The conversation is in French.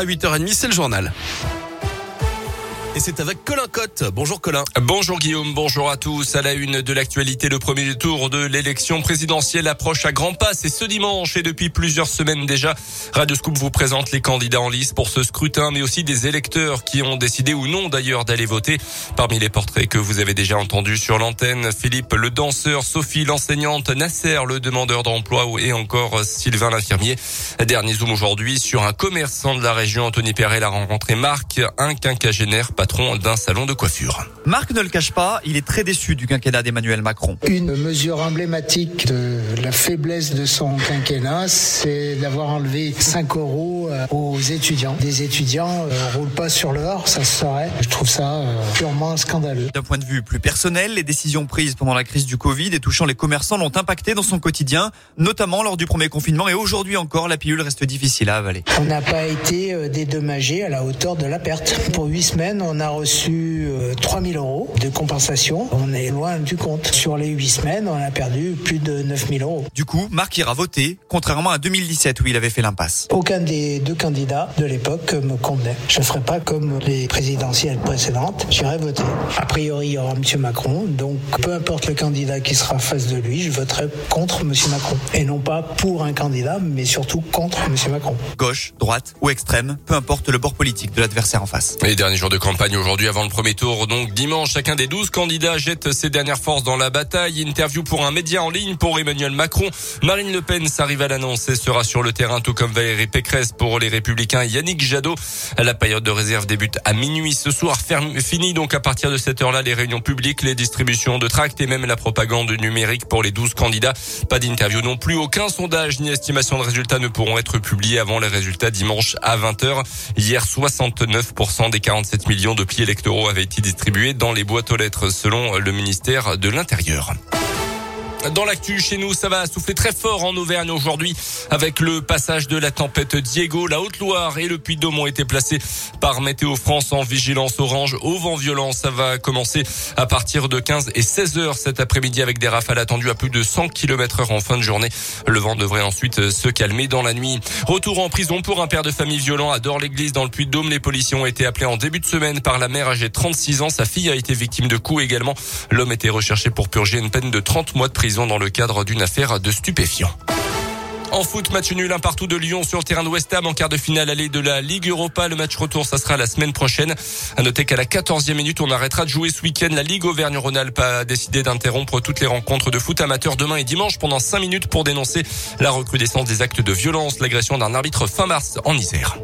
À 8h30, c'est le journal. Et c'est avec Colin Cotte. Bonjour Colin. Bonjour Guillaume, bonjour à tous. À la une de l'actualité, le premier tour de l'élection présidentielle approche à grands pas. C'est ce dimanche et depuis plusieurs semaines déjà. Radio Scoop vous présente les candidats en lice pour ce scrutin, mais aussi des électeurs qui ont décidé ou non d'ailleurs d'aller voter. Parmi les portraits que vous avez déjà entendus sur l'antenne, Philippe le danseur, Sophie l'enseignante, Nasser le demandeur d'emploi et encore Sylvain l'infirmier. Dernier zoom aujourd'hui sur un commerçant de la région, Anthony Perret a rencontré Marc, un quinquagénaire patron d'un salon de coiffure. Marc ne le cache pas, il est très déçu du quinquennat d'Emmanuel Macron. Une mesure emblématique de la faiblesse de son quinquennat, c'est d'avoir enlevé 5 euros euh, aux étudiants. Des étudiants ne euh, roulent pas sur l'or, ça se saurait. Je trouve ça euh, purement scandaleux. D'un point de vue plus personnel, les décisions prises pendant la crise du Covid et touchant les commerçants l'ont impacté dans son quotidien, notamment lors du premier confinement et aujourd'hui encore, la pilule reste difficile à avaler. On n'a pas été dédommagé à la hauteur de la perte. Pour 8 semaines, on a reçu 3000 euh, euros de compensation. On est loin du compte. Sur les 8 semaines, on a perdu plus de 9000 euros. Du coup, Marc ira voter, contrairement à 2017 où il avait fait l'impasse. Aucun des deux candidats de l'époque me convenait. Je ne ferai pas comme les présidentielles précédentes. J'irai voter. A priori, il y aura M. Macron. Donc, peu importe le candidat qui sera face de lui, je voterai contre M. Macron. Et non pas pour un candidat, mais surtout contre M. Macron. Gauche, droite ou extrême, peu importe le bord politique de l'adversaire en face. Les derniers jours de campagne aujourd'hui avant le premier tour. Donc dimanche, chacun des 12 candidats jette ses dernières forces dans la bataille. Interview pour un média en ligne pour Emmanuel Macron. Marine Le Pen s'arrive à l'annonce et sera sur le terrain tout comme Valérie Pécresse pour les Républicains Yannick Jadot. La période de réserve débute à minuit ce soir. fini donc à partir de cette heure-là les réunions publiques, les distributions de tracts et même la propagande numérique pour les 12 candidats. Pas d'interview non plus. Aucun sondage ni estimation de résultats ne pourront être publiés avant les résultats dimanche à 20h. Hier, 69% des 47 millions de pieds électoraux avaient été distribués dans les boîtes aux lettres selon le ministère de l'Intérieur. Dans l'actu chez nous, ça va souffler très fort en Auvergne aujourd'hui avec le passage de la tempête Diego. La Haute-Loire et le Puy-de-Dôme ont été placés par Météo France en vigilance orange au vent violent. Ça va commencer à partir de 15 et 16 heures cet après-midi avec des rafales attendues à plus de 100 km heure en fin de journée. Le vent devrait ensuite se calmer dans la nuit. Retour en prison pour un père de famille violent à Dor-l'Église dans le Puy-de-Dôme. Les policiers ont été appelés en début de semaine par la mère âgée de 36 ans. Sa fille a été victime de coups également. L'homme était recherché pour purger une peine de 30 mois de prison dans le cadre d'une affaire de stupéfiants. En foot, match nul un partout de Lyon sur le terrain de West Ham en quart de finale allée de la Ligue Europa. Le match retour, ça sera la semaine prochaine. À noter qu'à la 14e minute, on arrêtera de jouer ce week-end. La Ligue Auvergne-Rhône-Alpes a décidé d'interrompre toutes les rencontres de foot amateur demain et dimanche pendant 5 minutes pour dénoncer la recrudescence des actes de violence, l'agression d'un arbitre fin mars en Isère.